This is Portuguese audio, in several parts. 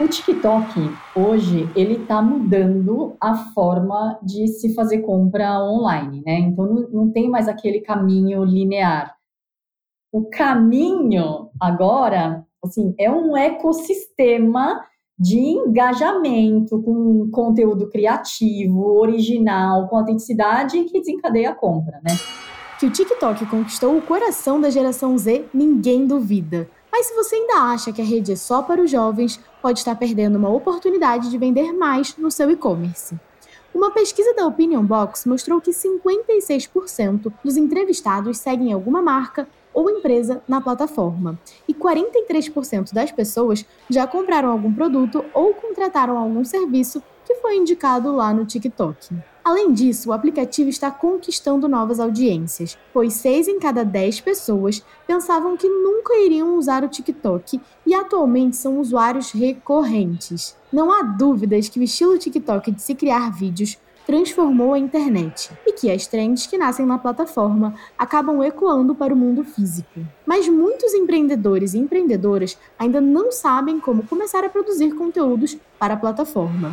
O TikTok, hoje, ele está mudando a forma de se fazer compra online, né? Então, não, não tem mais aquele caminho linear. O caminho, agora, assim, é um ecossistema de engajamento com conteúdo criativo, original, com autenticidade que desencadeia a compra, né? Que o TikTok conquistou o coração da geração Z, ninguém duvida. Mas se você ainda acha que a rede é só para os jovens, pode estar perdendo uma oportunidade de vender mais no seu e-commerce. Uma pesquisa da Opinion Box mostrou que 56% dos entrevistados seguem alguma marca ou empresa na plataforma, e 43% das pessoas já compraram algum produto ou contrataram algum serviço que foi indicado lá no TikTok. Além disso, o aplicativo está conquistando novas audiências, pois 6 em cada 10 pessoas pensavam que nunca iriam usar o TikTok e atualmente são usuários recorrentes. Não há dúvidas que o estilo TikTok de se criar vídeos transformou a internet e que as trends que nascem na plataforma acabam ecoando para o mundo físico. Mas muitos empreendedores e empreendedoras ainda não sabem como começar a produzir conteúdos para a plataforma.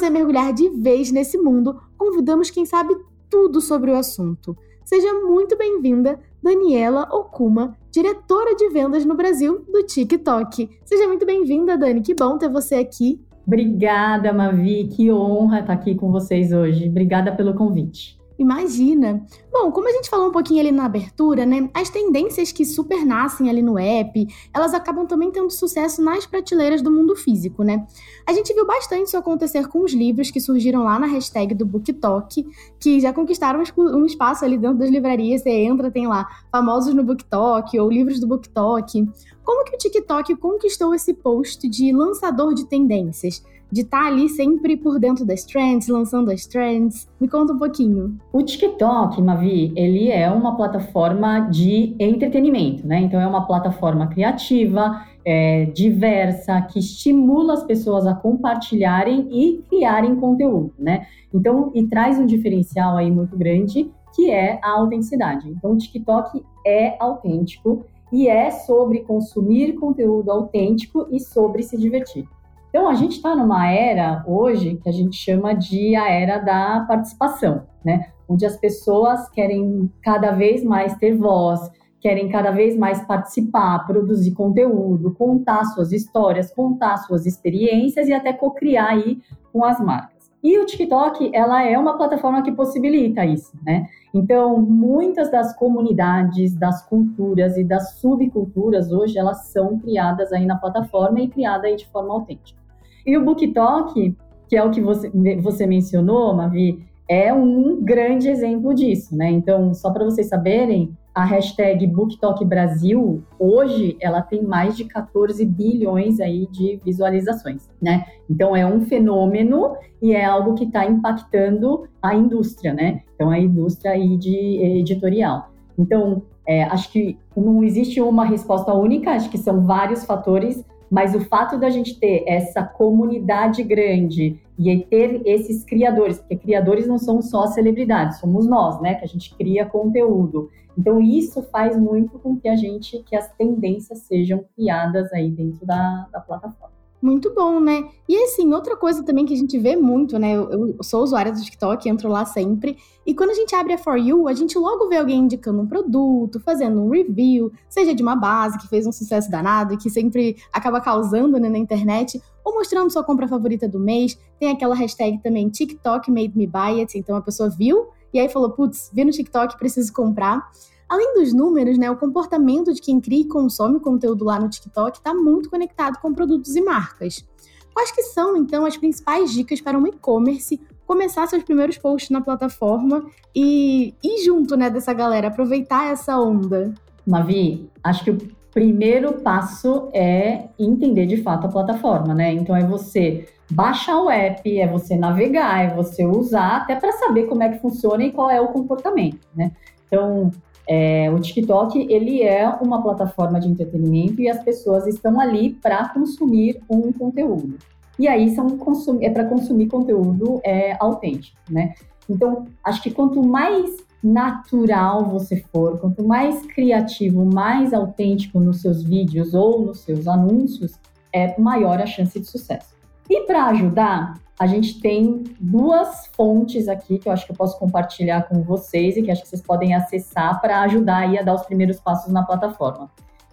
Você mergulhar de vez nesse mundo, convidamos quem sabe tudo sobre o assunto. Seja muito bem-vinda, Daniela Okuma, diretora de vendas no Brasil do TikTok. Seja muito bem-vinda, Dani. Que bom ter você aqui. Obrigada, Mavi. Que honra estar aqui com vocês hoje. Obrigada pelo convite. Imagina! Bom, como a gente falou um pouquinho ali na abertura, né? As tendências que super nascem ali no app, elas acabam também tendo sucesso nas prateleiras do mundo físico, né? A gente viu bastante isso acontecer com os livros que surgiram lá na hashtag do BookTok, que já conquistaram um espaço ali dentro das livrarias. Você entra, tem lá famosos no BookTok ou livros do BookTok. Como que o TikTok conquistou esse post de lançador de tendências? De estar tá ali sempre por dentro das trends, lançando as trends. Me conta um pouquinho. O TikTok, Mavi, ele é uma plataforma de entretenimento, né? Então é uma plataforma criativa, é, diversa, que estimula as pessoas a compartilharem e criarem conteúdo, né? Então, e traz um diferencial aí muito grande, que é a autenticidade. Então, o TikTok é autêntico e é sobre consumir conteúdo autêntico e sobre se divertir. Então, a gente está numa era hoje que a gente chama de a era da participação, né? Onde as pessoas querem cada vez mais ter voz, querem cada vez mais participar, produzir conteúdo, contar suas histórias, contar suas experiências e até co-criar aí com as marcas. E o TikTok, ela é uma plataforma que possibilita isso, né? Então, muitas das comunidades, das culturas e das subculturas hoje, elas são criadas aí na plataforma e criadas aí de forma autêntica. E o BookTok, que é o que você, você mencionou, Mavi, é um grande exemplo disso, né? Então, só para vocês saberem, a hashtag BookTok Brasil, hoje, ela tem mais de 14 bilhões aí de visualizações, né? Então, é um fenômeno e é algo que está impactando a indústria, né? Então, a indústria aí de editorial. Então, é, acho que não existe uma resposta única, acho que são vários fatores mas o fato da gente ter essa comunidade grande e ter esses criadores, porque criadores não são só celebridades, somos nós, né, que a gente cria conteúdo. Então isso faz muito com que a gente, que as tendências sejam criadas aí dentro da, da plataforma. Muito bom, né? E assim, outra coisa também que a gente vê muito, né? Eu, eu, sou usuária do TikTok, entro lá sempre. E quando a gente abre a For You, a gente logo vê alguém indicando um produto, fazendo um review, seja de uma base que fez um sucesso danado e que sempre acaba causando né, na internet, ou mostrando sua compra favorita do mês. Tem aquela hashtag também TikTok made me buy it. Então a pessoa viu e aí falou: putz, vi no TikTok, preciso comprar. Além dos números, né, o comportamento de quem cria e consome conteúdo lá no TikTok está muito conectado com produtos e marcas. Quais que são, então, as principais dicas para um e-commerce começar seus primeiros posts na plataforma e ir junto né, dessa galera, aproveitar essa onda? Mavi, acho que o primeiro passo é entender de fato a plataforma, né? Então é você baixar o app, é você navegar, é você usar, até para saber como é que funciona e qual é o comportamento, né? Então, é, o TikTok ele é uma plataforma de entretenimento e as pessoas estão ali para consumir um conteúdo. E aí são é para consumir conteúdo é, autêntico, né? Então, acho que quanto mais natural você for, quanto mais criativo, mais autêntico nos seus vídeos ou nos seus anúncios, é maior a chance de sucesso. E para ajudar, a gente tem duas fontes aqui que eu acho que eu posso compartilhar com vocês e que acho que vocês podem acessar para ajudar aí a dar os primeiros passos na plataforma.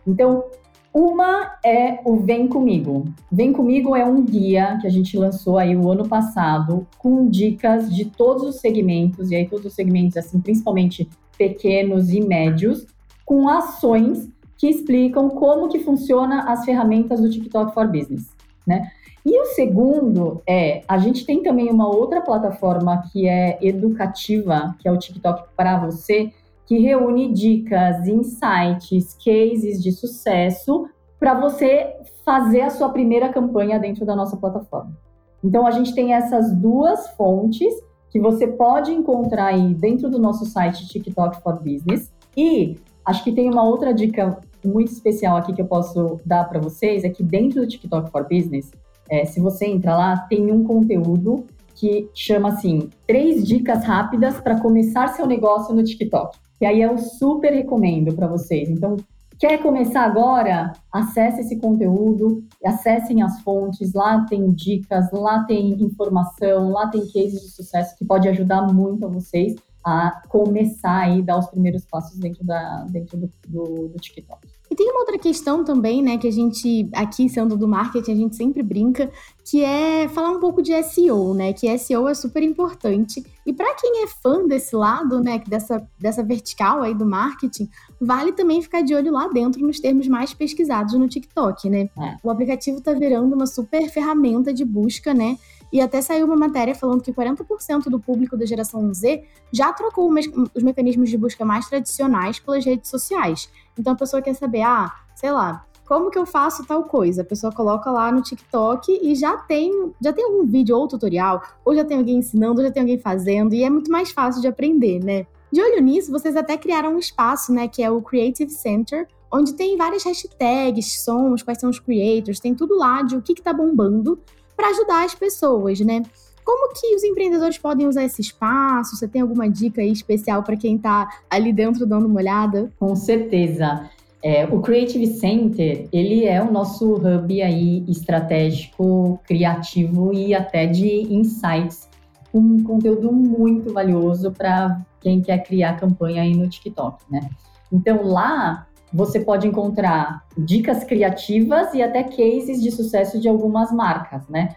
Então, uma é o Vem Comigo. Vem Comigo é um guia que a gente lançou aí o ano passado com dicas de todos os segmentos, e aí todos os segmentos, assim, principalmente pequenos e médios, com ações que explicam como que funciona as ferramentas do TikTok for Business, né? E o segundo é, a gente tem também uma outra plataforma que é educativa, que é o TikTok para você, que reúne dicas, insights, cases de sucesso para você fazer a sua primeira campanha dentro da nossa plataforma. Então a gente tem essas duas fontes que você pode encontrar aí dentro do nosso site TikTok for Business. E acho que tem uma outra dica muito especial aqui que eu posso dar para vocês, é que dentro do TikTok for Business, é, se você entra lá, tem um conteúdo que chama assim, três dicas rápidas para começar seu negócio no TikTok. E aí eu super recomendo para vocês. Então, quer começar agora? Acesse esse conteúdo, acessem as fontes, lá tem dicas, lá tem informação, lá tem cases de sucesso que pode ajudar muito a vocês a começar aí, dar os primeiros passos dentro, da, dentro do, do, do TikTok. E tem uma outra questão também, né, que a gente, aqui sendo do marketing, a gente sempre brinca, que é falar um pouco de SEO, né, que SEO é super importante. E para quem é fã desse lado, né, dessa, dessa vertical aí do marketing, vale também ficar de olho lá dentro nos termos mais pesquisados no TikTok, né? É. O aplicativo tá virando uma super ferramenta de busca, né, e até saiu uma matéria falando que 40% do público da geração Z já trocou os mecanismos de busca mais tradicionais pelas redes sociais. Então a pessoa quer saber, ah, sei lá, como que eu faço tal coisa? A pessoa coloca lá no TikTok e já tem, já tem algum vídeo ou tutorial, ou já tem alguém ensinando, ou já tem alguém fazendo, e é muito mais fácil de aprender, né? De olho nisso, vocês até criaram um espaço, né, que é o Creative Center, onde tem várias hashtags, sons, quais são os creators, tem tudo lá de o que, que tá bombando para ajudar as pessoas, né? Como que os empreendedores podem usar esse espaço? Você tem alguma dica aí especial para quem está ali dentro dando uma olhada? Com certeza. É, o Creative Center, ele é o nosso hub aí estratégico, criativo e até de insights, um conteúdo muito valioso para quem quer criar campanha aí no TikTok, né? Então lá você pode encontrar dicas criativas e até cases de sucesso de algumas marcas, né?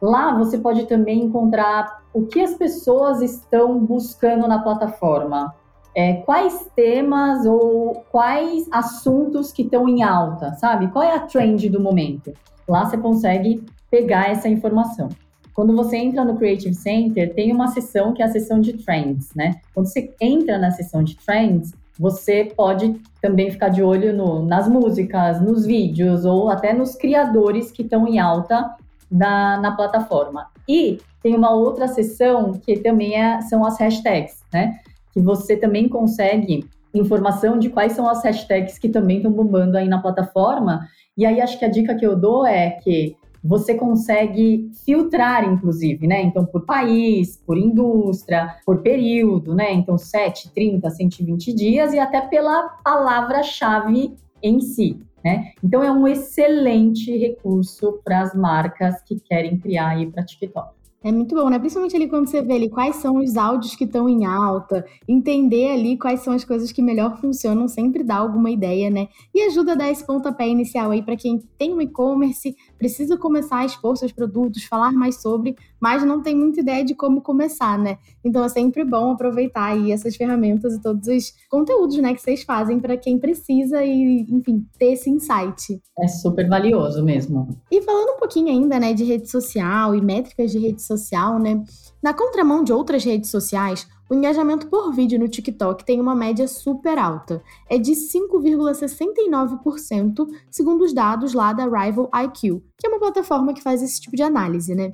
Lá você pode também encontrar o que as pessoas estão buscando na plataforma, é, quais temas ou quais assuntos que estão em alta, sabe? Qual é a trend do momento? Lá você consegue pegar essa informação. Quando você entra no Creative Center, tem uma seção que é a seção de trends, né? Quando você entra na seção de trends, você pode também ficar de olho no, nas músicas, nos vídeos ou até nos criadores que estão em alta na, na plataforma. E tem uma outra seção que também é, são as hashtags, né? Que você também consegue informação de quais são as hashtags que também estão bombando aí na plataforma. E aí acho que a dica que eu dou é que você consegue filtrar, inclusive, né? Então, por país, por indústria, por período, né? Então, 7, 30, 120 dias e até pela palavra-chave em si. Né? Então, é um excelente recurso para as marcas que querem criar aí para TikTok. É muito bom, né? Principalmente ali quando você vê ali quais são os áudios que estão em alta, entender ali quais são as coisas que melhor funcionam, sempre dá alguma ideia, né? E ajuda a dar esse pontapé inicial aí para quem tem um e-commerce, precisa começar a expor seus produtos, falar mais sobre, mas não tem muita ideia de como começar, né? Então é sempre bom aproveitar aí essas ferramentas e todos os conteúdos, né, que vocês fazem para quem precisa e, enfim, ter esse insight. É super valioso mesmo. E falando um pouquinho ainda, né, de rede social e métricas de rede social, né? Na contramão de outras redes sociais, o engajamento por vídeo no TikTok tem uma média super alta. É de 5,69%, segundo os dados lá da Rival IQ, que é uma plataforma que faz esse tipo de análise, né?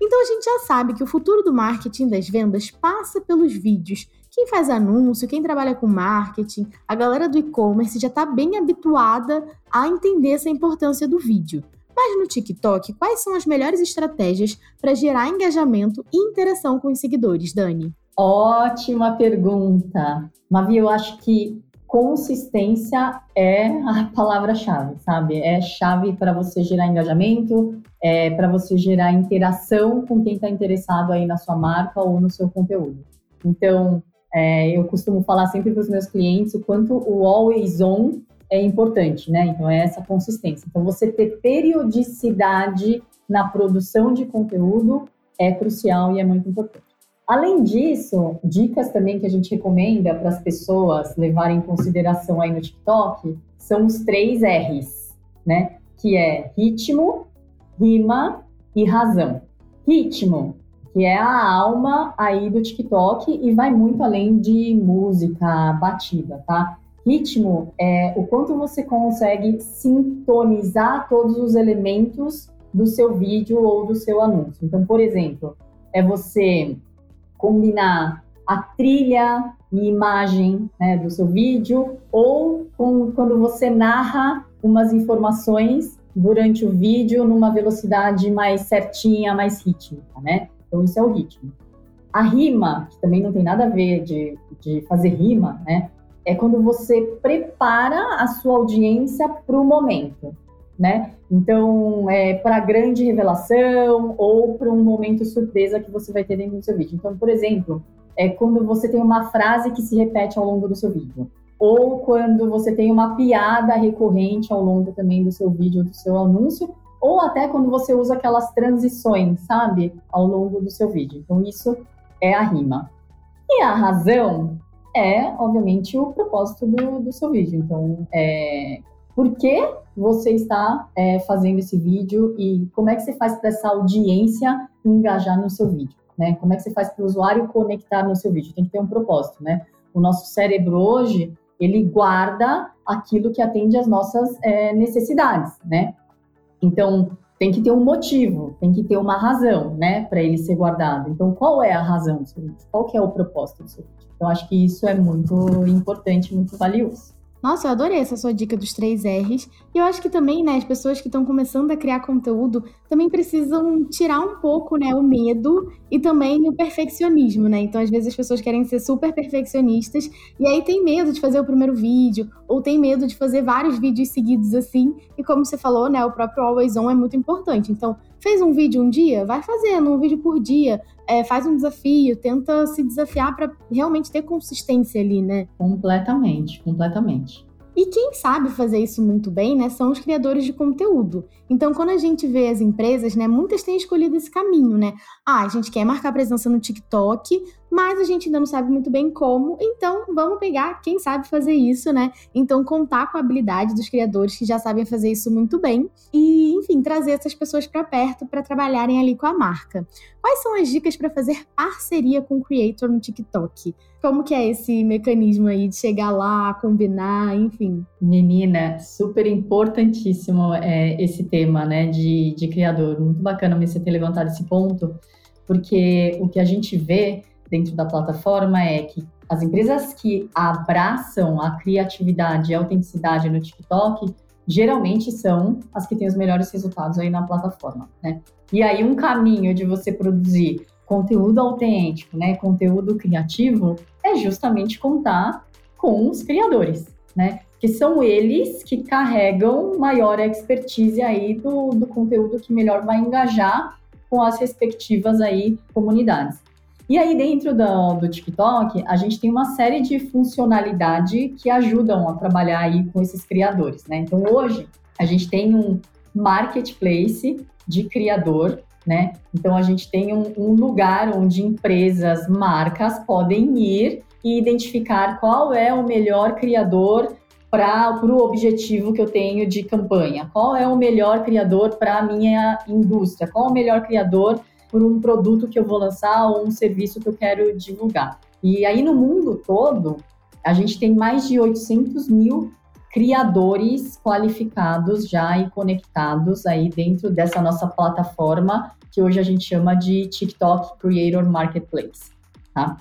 Então a gente já sabe que o futuro do marketing das vendas passa pelos vídeos. Quem faz anúncio, quem trabalha com marketing, a galera do e-commerce já está bem habituada a entender essa importância do vídeo. Mas no TikTok, quais são as melhores estratégias para gerar engajamento e interação com os seguidores, Dani? Ótima pergunta. Mavi, eu acho que consistência é a palavra-chave, sabe? É chave para você gerar engajamento, é para você gerar interação com quem está interessado aí na sua marca ou no seu conteúdo. Então, é, eu costumo falar sempre para os meus clientes o quanto o always on é importante, né? Então, é essa consistência. Então, você ter periodicidade na produção de conteúdo é crucial e é muito importante. Além disso, dicas também que a gente recomenda para as pessoas levarem em consideração aí no TikTok são os três R's, né? Que é ritmo, rima e razão. Ritmo, que é a alma aí do TikTok e vai muito além de música, batida, tá? Ritmo é o quanto você consegue sintonizar todos os elementos do seu vídeo ou do seu anúncio. Então, por exemplo, é você combinar a trilha e imagem né, do seu vídeo, ou com, quando você narra umas informações durante o vídeo numa velocidade mais certinha, mais rítmica, né? Então, isso é o ritmo. A rima, que também não tem nada a ver de, de fazer rima, né? É quando você prepara a sua audiência para o momento, né? Então, é para grande revelação ou para um momento surpresa que você vai ter dentro do seu vídeo. Então, por exemplo, é quando você tem uma frase que se repete ao longo do seu vídeo. Ou quando você tem uma piada recorrente ao longo também do seu vídeo, do seu anúncio, ou até quando você usa aquelas transições, sabe, ao longo do seu vídeo. Então, isso é a rima. E a razão é, obviamente, o propósito do, do seu vídeo. Então, é, por que você está é, fazendo esse vídeo e como é que você faz para essa audiência engajar no seu vídeo, né? Como é que você faz para o usuário conectar no seu vídeo? Tem que ter um propósito, né? O nosso cérebro hoje, ele guarda aquilo que atende às nossas é, necessidades, né? Então, tem que ter um motivo, tem que ter uma razão, né, para ele ser guardado. Então, qual é a razão do seu vídeo? Qual que é o propósito do seu vídeo? Eu acho que isso é muito importante, muito valioso. Nossa, eu adorei essa sua dica dos três R's. E eu acho que também, né, as pessoas que estão começando a criar conteúdo também precisam tirar um pouco, né, o medo e também o perfeccionismo, né? Então, às vezes as pessoas querem ser super perfeccionistas e aí tem medo de fazer o primeiro vídeo ou tem medo de fazer vários vídeos seguidos assim. E como você falou, né, o próprio Always On é muito importante. Então, fez um vídeo um dia, vai fazendo um vídeo por dia, é, faz um desafio, tenta se desafiar para realmente ter consistência ali, né? Completamente, completamente. E quem sabe fazer isso muito bem, né, são os criadores de conteúdo. Então, quando a gente vê as empresas, né, muitas têm escolhido esse caminho, né? Ah, a gente quer marcar presença no TikTok, mas a gente ainda não sabe muito bem como, então vamos pegar quem sabe fazer isso, né? Então, contar com a habilidade dos criadores que já sabem fazer isso muito bem e, enfim, trazer essas pessoas para perto para trabalharem ali com a marca. Quais são as dicas para fazer parceria com o creator no TikTok? Como que é esse mecanismo aí de chegar lá, combinar, enfim? Menina, super importantíssimo é, esse tema, né, de, de criador. Muito bacana você ter levantado esse ponto, porque o que a gente vê dentro da plataforma é que as empresas que abraçam a criatividade e a autenticidade no TikTok geralmente são as que têm os melhores resultados aí na plataforma, né? E aí um caminho de você produzir conteúdo autêntico, né, conteúdo criativo, é justamente contar com os criadores, né? Que são eles que carregam maior expertise aí do, do conteúdo que melhor vai engajar com as respectivas aí comunidades. E aí, dentro do, do TikTok, a gente tem uma série de funcionalidade que ajudam a trabalhar aí com esses criadores, né? Então, hoje, a gente tem um marketplace de criador né? Então a gente tem um, um lugar onde empresas, marcas podem ir e identificar qual é o melhor criador para o objetivo que eu tenho de campanha, qual é o melhor criador para a minha indústria, qual é o melhor criador para um produto que eu vou lançar ou um serviço que eu quero divulgar. E aí no mundo todo, a gente tem mais de 800 mil criadores qualificados já e conectados aí dentro dessa nossa plataforma que hoje a gente chama de TikTok Creator Marketplace, tá?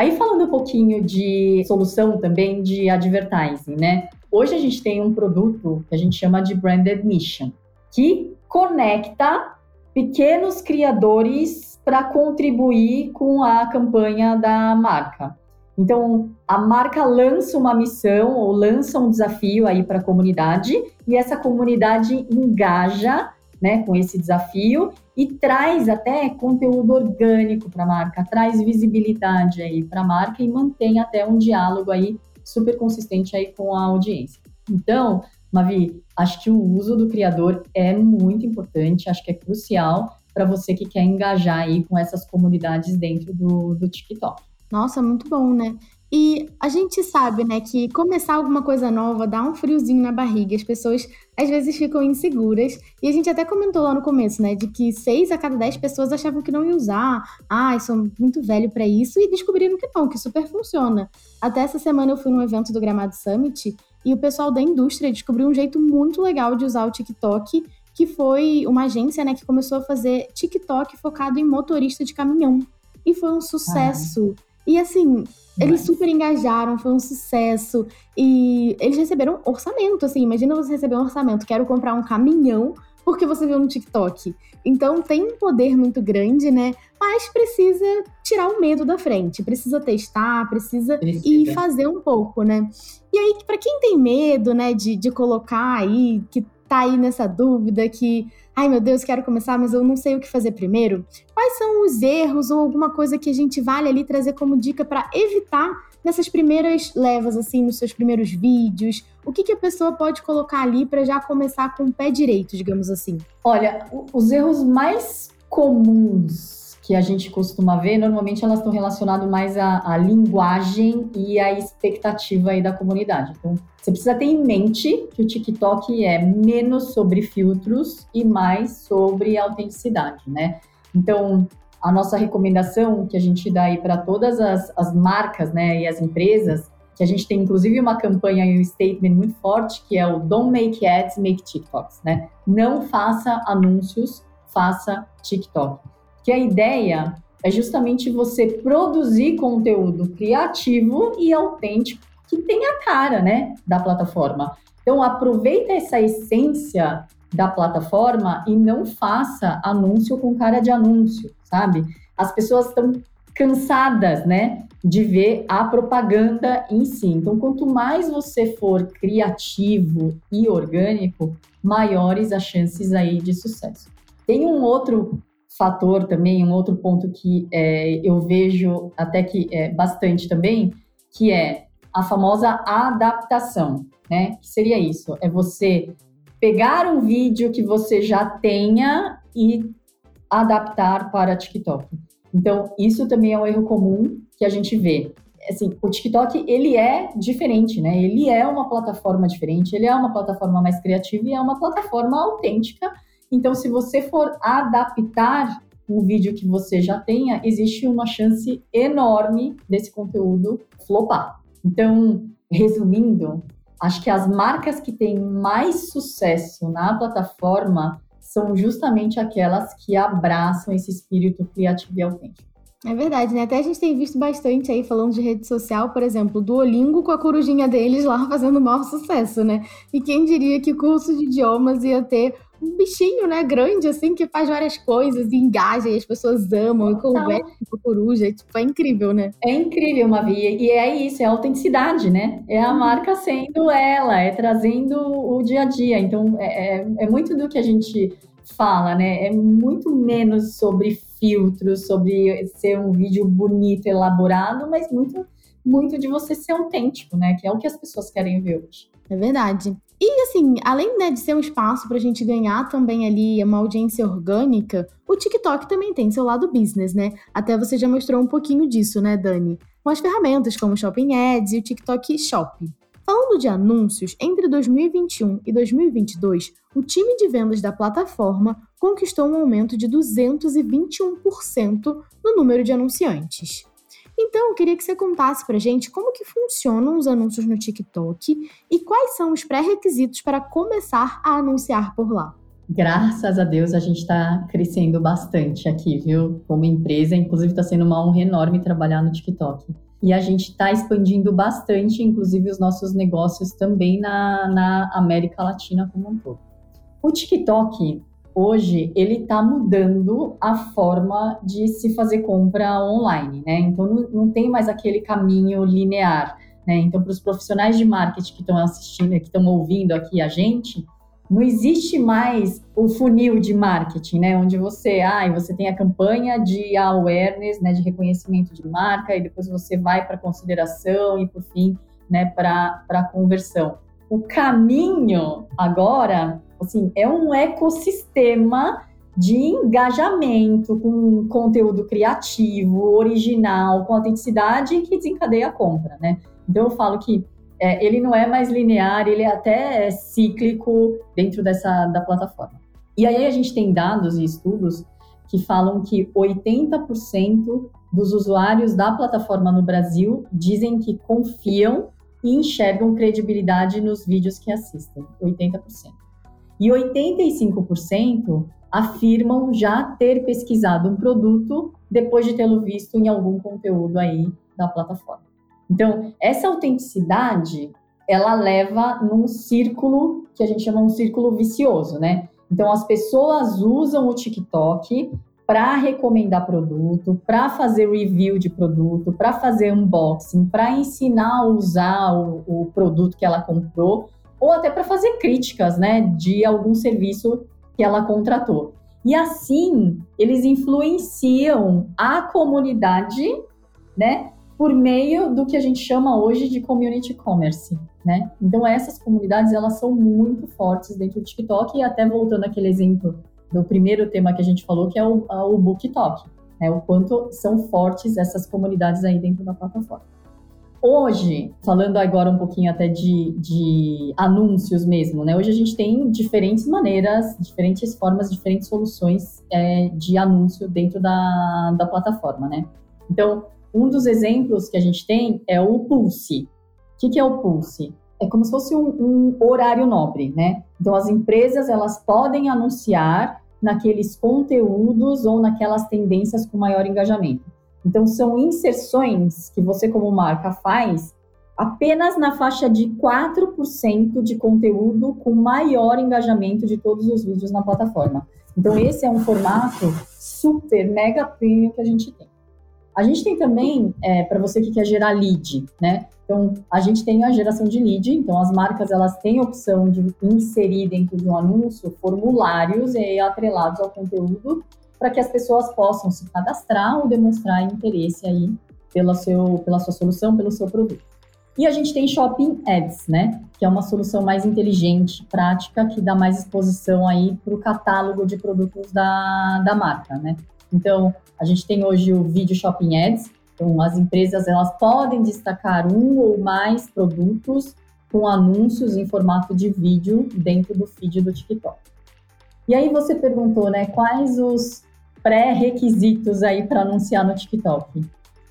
Aí falando um pouquinho de solução também de advertising, né? Hoje a gente tem um produto que a gente chama de Branded Mission, que conecta pequenos criadores para contribuir com a campanha da marca. Então, a marca lança uma missão ou lança um desafio aí para a comunidade e essa comunidade engaja né, com esse desafio e traz até conteúdo orgânico para a marca, traz visibilidade aí para a marca e mantém até um diálogo aí super consistente aí com a audiência. Então, Mavi, acho que o uso do criador é muito importante, acho que é crucial para você que quer engajar aí com essas comunidades dentro do, do TikTok. Nossa, muito bom, né? E a gente sabe, né, que começar alguma coisa nova dá um friozinho na barriga. As pessoas às vezes ficam inseguras. E a gente até comentou lá no começo, né, de que seis a cada dez pessoas achavam que não ia usar. Ah, eu sou muito velho para isso. E descobriram que não, que super funciona. Até essa semana eu fui num evento do Gramado Summit e o pessoal da indústria descobriu um jeito muito legal de usar o TikTok, que foi uma agência, né, que começou a fazer TikTok focado em motorista de caminhão. E foi um sucesso. Ah. E assim, eles super engajaram, foi um sucesso. E eles receberam orçamento, assim. Imagina você receber um orçamento, quero comprar um caminhão porque você viu no TikTok. Então tem um poder muito grande, né? Mas precisa tirar o medo da frente, precisa testar, precisa, precisa. e fazer um pouco, né? E aí, para quem tem medo, né, de, de colocar aí, que tá aí nessa dúvida, que ai meu Deus, quero começar, mas eu não sei o que fazer primeiro. Quais são os erros ou alguma coisa que a gente vale ali trazer como dica para evitar nessas primeiras levas, assim, nos seus primeiros vídeos? O que, que a pessoa pode colocar ali para já começar com o pé direito, digamos assim? Olha, os erros mais comuns que a gente costuma ver, normalmente elas estão relacionadas mais à, à, linguagem e à expectativa aí da comunidade. Então, você precisa ter em mente que o TikTok é menos sobre filtros e mais sobre autenticidade, né? Então, a nossa recomendação que a gente dá aí para todas as, as marcas, né, e as empresas, que a gente tem inclusive uma campanha e um statement muito forte, que é o Don't Make Ads, Make TikToks, né? Não faça anúncios, faça TikTok que a ideia é justamente você produzir conteúdo criativo e autêntico que tenha a cara, né, da plataforma. Então aproveita essa essência da plataforma e não faça anúncio com cara de anúncio, sabe? As pessoas estão cansadas, né, de ver a propaganda em si. Então, quanto mais você for criativo e orgânico, maiores as chances aí de sucesso. Tem um outro fator também, um outro ponto que é, eu vejo até que é bastante também, que é a famosa adaptação, né? Que seria isso? É você pegar um vídeo que você já tenha e adaptar para TikTok. Então, isso também é um erro comum que a gente vê. Assim, o TikTok, ele é diferente, né? Ele é uma plataforma diferente, ele é uma plataforma mais criativa e é uma plataforma autêntica então, se você for adaptar um vídeo que você já tenha, existe uma chance enorme desse conteúdo flopar. Então, resumindo, acho que as marcas que têm mais sucesso na plataforma são justamente aquelas que abraçam esse espírito criativo e autêntico. É verdade, né? Até a gente tem visto bastante aí, falando de rede social, por exemplo, do Olingo com a corujinha deles lá fazendo maior sucesso, né? E quem diria que o curso de idiomas ia ter um bichinho, né, grande, assim, que faz várias coisas e engaja e as pessoas amam e conversam com a coruja. Tipo, é incrível, né? É incrível, Mavi. E é isso, é a autenticidade, né? É a marca sendo ela, é trazendo o dia a dia. Então, é, é, é muito do que a gente fala, né? É muito menos sobre filtros, sobre ser um vídeo bonito, elaborado, mas muito, muito de você ser autêntico, né? Que é o que as pessoas querem ver hoje. É verdade. E assim, além né, de ser um espaço para a gente ganhar também ali uma audiência orgânica, o TikTok também tem seu lado business, né? Até você já mostrou um pouquinho disso, né, Dani? Com as ferramentas como o Shopping Ads e o TikTok Shop. Falando de anúncios, entre 2021 e 2022, o time de vendas da plataforma conquistou um aumento de 221% no número de anunciantes. Então, eu queria que você contasse pra gente como que funcionam os anúncios no TikTok e quais são os pré-requisitos para começar a anunciar por lá. Graças a Deus a gente está crescendo bastante aqui, viu? Como empresa, inclusive está sendo uma honra enorme trabalhar no TikTok. E a gente está expandindo bastante, inclusive os nossos negócios também na, na América Latina como um todo. O TikTok, hoje ele está mudando a forma de se fazer compra online, né? Então não, não tem mais aquele caminho linear, né? Então para os profissionais de marketing que estão assistindo, que estão ouvindo aqui a gente, não existe mais o funil de marketing, né? Onde você, ah, você tem a campanha de awareness, né, de reconhecimento de marca, e depois você vai para consideração e por fim, né, para a conversão. O caminho agora, assim, é um ecossistema de engajamento com conteúdo criativo, original, com autenticidade que desencadeia a compra, né? Então eu falo que é, ele não é mais linear, ele é até cíclico dentro dessa da plataforma. E aí a gente tem dados e estudos que falam que 80% dos usuários da plataforma no Brasil dizem que confiam e enxergam credibilidade nos vídeos que assistem, 80%. E 85% afirmam já ter pesquisado um produto depois de tê-lo visto em algum conteúdo aí da plataforma. Então, essa autenticidade, ela leva num círculo que a gente chama um círculo vicioso, né? Então, as pessoas usam o TikTok para recomendar produto, para fazer review de produto, para fazer unboxing, para ensinar a usar o, o, produto que ela comprou, ou até para fazer críticas, né, de algum serviço que ela contratou. E assim, eles influenciam a comunidade, né, por meio do que a gente chama hoje de community commerce, né? Então essas comunidades elas são muito fortes dentro do TikTok e até voltando àquele exemplo do primeiro tema que a gente falou, que é o, o BookTok, né? O quanto são fortes essas comunidades aí dentro da plataforma. Hoje, falando agora um pouquinho até de, de anúncios mesmo, né? Hoje a gente tem diferentes maneiras, diferentes formas, diferentes soluções é, de anúncio dentro da, da plataforma, né? Então, um dos exemplos que a gente tem é o Pulse. O que, é o Pulse? É como se fosse um, um horário nobre, né? Então, as empresas elas podem anunciar naqueles conteúdos ou naquelas tendências com maior engajamento. Então, são inserções que você, como marca, faz apenas na faixa de 4% de conteúdo com maior engajamento de todos os vídeos na plataforma. Então, esse é um formato super, mega premium que a gente tem. A gente tem também, é, para você que quer gerar lead, né? Então, a gente tem a geração de lead, então as marcas elas têm a opção de inserir dentro de um anúncio formulários e atrelados ao conteúdo para que as pessoas possam se cadastrar ou demonstrar interesse aí pela, seu, pela sua solução, pelo seu produto. E a gente tem Shopping Ads, né? Que é uma solução mais inteligente, prática, que dá mais exposição aí para o catálogo de produtos da, da marca, né? Então, a gente tem hoje o Video Shopping Ads, então as empresas elas podem destacar um ou mais produtos com anúncios em formato de vídeo dentro do feed do TikTok. E aí você perguntou, né, quais os pré-requisitos aí para anunciar no TikTok?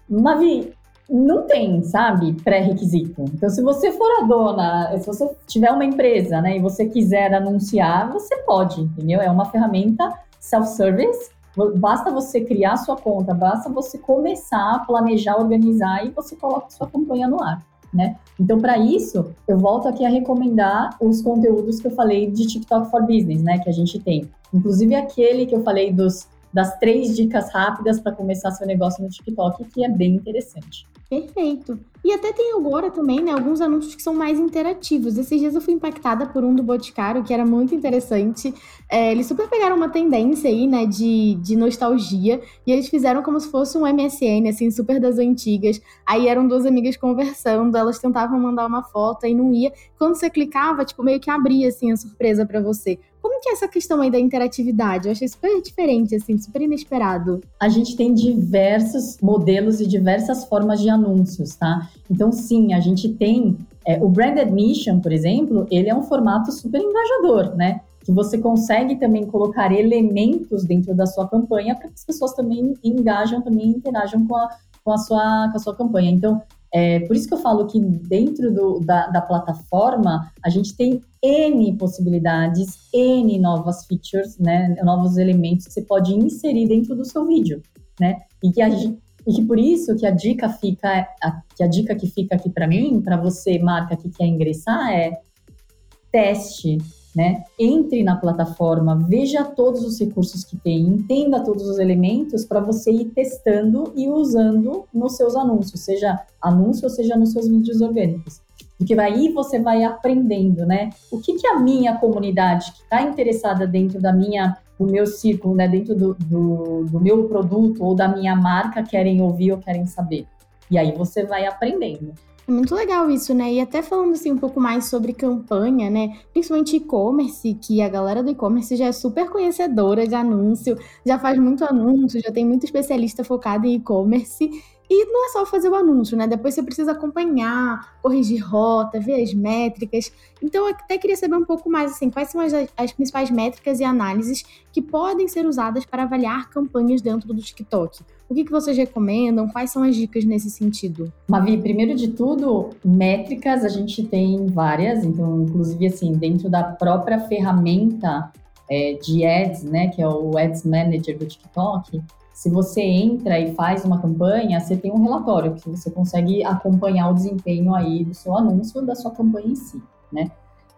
Mavi, não tem, sabe, pré-requisito. Então, se você for a dona, se você tiver uma empresa, né, e você quiser anunciar, você pode, entendeu? É uma ferramenta self-service Basta você criar sua conta, basta você começar a planejar, organizar e você coloca sua campanha no ar. Né? Então, para isso, eu volto aqui a recomendar os conteúdos que eu falei de TikTok for Business, né? Que a gente tem. Inclusive aquele que eu falei dos, das três dicas rápidas para começar seu negócio no TikTok, que é bem interessante. Perfeito. E até tem agora também, né, alguns anúncios que são mais interativos. Esses dias eu fui impactada por um do Boticário, que era muito interessante. É, eles super pegaram uma tendência aí, né, de, de nostalgia, e eles fizeram como se fosse um MSN, assim, super das antigas. Aí eram duas amigas conversando, elas tentavam mandar uma foto e não ia. Quando você clicava, tipo, meio que abria, assim, a surpresa para você. Como que é essa questão aí da interatividade? Eu achei super diferente, assim, super inesperado. A gente tem diversos modelos e diversas formas de anúncios, tá? Então, sim, a gente tem é, o Brand Admission, por exemplo, ele é um formato super engajador, né? Que você consegue também colocar elementos dentro da sua campanha para que as pessoas também engajam, também interajam com a, com a, sua, com a sua campanha. Então, é, por isso que eu falo que dentro do, da, da, plataforma a gente tem N possibilidades, N novas features, né, novos elementos que você pode inserir dentro do seu vídeo, né? E que, a, e que por isso que a dica fica, a, que a dica que fica aqui para mim, para você marca que quer ingressar é teste, né? Entre na plataforma, veja todos os recursos que tem, entenda todos os elementos para você ir testando e usando nos seus anúncios, seja anúncio ou seja nos seus vídeos orgânicos. Porque aí você vai aprendendo, né? O que, que a minha comunidade que está interessada dentro da minha, do meu círculo, né? Dentro do, do, do meu produto ou da minha marca querem ouvir ou querem saber. E aí você vai aprendendo. É muito legal isso, né? E até falando assim um pouco mais sobre campanha, né? Principalmente e-commerce, que a galera do e-commerce já é super conhecedora de anúncio, já faz muito anúncio, já tem muito especialista focado em e-commerce. E não é só fazer o anúncio, né? Depois você precisa acompanhar, corrigir rota, ver as métricas. Então, eu até queria saber um pouco mais, assim, quais são as, as principais métricas e análises que podem ser usadas para avaliar campanhas dentro do TikTok. O que, que vocês recomendam? Quais são as dicas nesse sentido? Mavi, primeiro de tudo, métricas a gente tem várias. Então, inclusive, assim, dentro da própria ferramenta é, de ads, né, que é o Ads Manager do TikTok, se você entra e faz uma campanha, você tem um relatório que você consegue acompanhar o desempenho aí do seu anúncio, da sua campanha em si, né?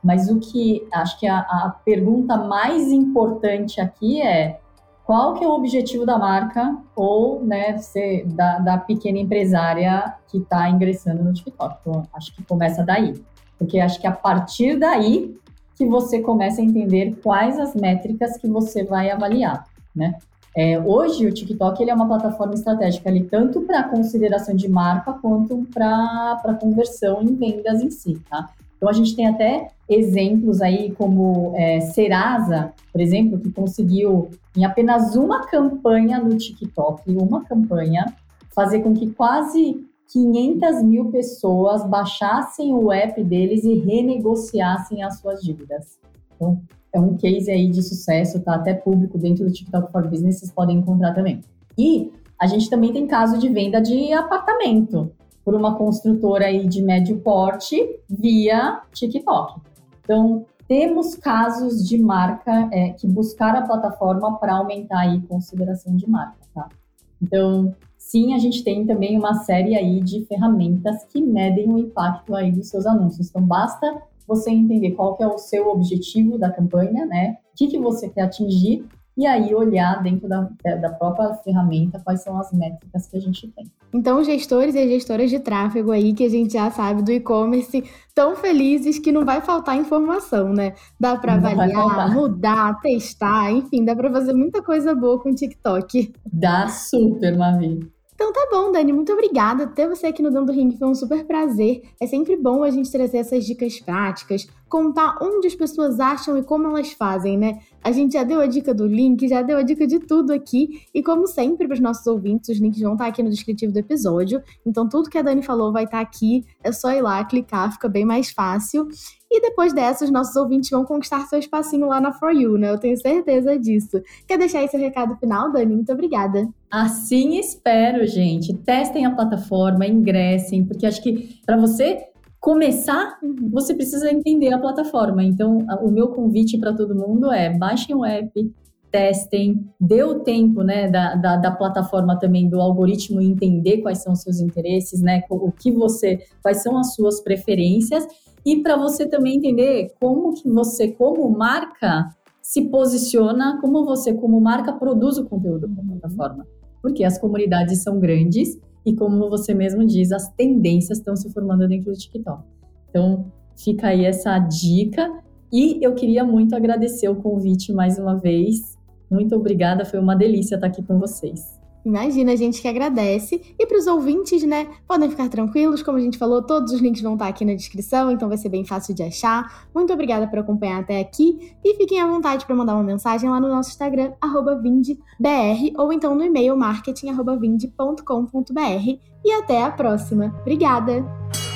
Mas o que acho que a, a pergunta mais importante aqui é qual que é o objetivo da marca ou né, ser, da, da pequena empresária que está ingressando no TikTok. Então, acho que começa daí. Porque acho que a partir daí que você começa a entender quais as métricas que você vai avaliar, né? É, hoje o TikTok ele é uma plataforma estratégica ali tanto para consideração de marca quanto para conversão em vendas em si, tá? Então a gente tem até exemplos aí como é, Serasa, por exemplo, que conseguiu em apenas uma campanha no TikTok, uma campanha, fazer com que quase 500 mil pessoas baixassem o app deles e renegociassem as suas dívidas. Então, é um case aí de sucesso, tá até público dentro do TikTok for Business, vocês podem encontrar também. E a gente também tem caso de venda de apartamento por uma construtora aí de médio porte via TikTok. Então, temos casos de marca é, que buscaram a plataforma para aumentar aí consideração de marca, tá? Então, sim, a gente tem também uma série aí de ferramentas que medem o impacto aí dos seus anúncios. Então, basta você entender qual que é o seu objetivo da campanha, né? O que, que você quer atingir e aí olhar dentro da, da própria ferramenta quais são as métricas que a gente tem. Então, gestores e gestoras de tráfego aí que a gente já sabe do e-commerce tão felizes que não vai faltar informação, né? Dá para avaliar, mudar, testar, enfim, dá para fazer muita coisa boa com o TikTok. Dá super, Mavi. Então tá bom, Dani, muito obrigada. Ter você aqui no Dando Ring foi um super prazer. É sempre bom a gente trazer essas dicas práticas, contar onde as pessoas acham e como elas fazem, né? A gente já deu a dica do link, já deu a dica de tudo aqui. E como sempre, para os nossos ouvintes, os links vão estar aqui no descritivo do episódio. Então tudo que a Dani falou vai estar aqui. É só ir lá, clicar, fica bem mais fácil. E depois dessa, os nossos ouvintes vão conquistar seu espacinho lá na For You, né? Eu tenho certeza disso. Quer deixar seu recado final, Dani? Muito obrigada. Assim espero, gente. Testem a plataforma, ingressem, porque acho que para você começar, uhum. você precisa entender a plataforma. Então, o meu convite para todo mundo é baixem o app, testem, dê o tempo né, da, da, da, plataforma também, do algoritmo entender quais são os seus interesses, né, o que você, quais são as suas preferências e para você também entender como que você, como marca, se posiciona, como você, como marca, produz o conteúdo da plataforma. Porque as comunidades são grandes e, como você mesmo diz, as tendências estão se formando dentro do TikTok. Então, fica aí essa dica. E eu queria muito agradecer o convite mais uma vez. Muito obrigada, foi uma delícia estar aqui com vocês. Imagina, a gente que agradece. E para os ouvintes, né, podem ficar tranquilos, como a gente falou, todos os links vão estar aqui na descrição, então vai ser bem fácil de achar. Muito obrigada por acompanhar até aqui e fiquem à vontade para mandar uma mensagem lá no nosso Instagram, vindebr, ou então no e-mail marketing.vinde.com.br. E até a próxima. Obrigada!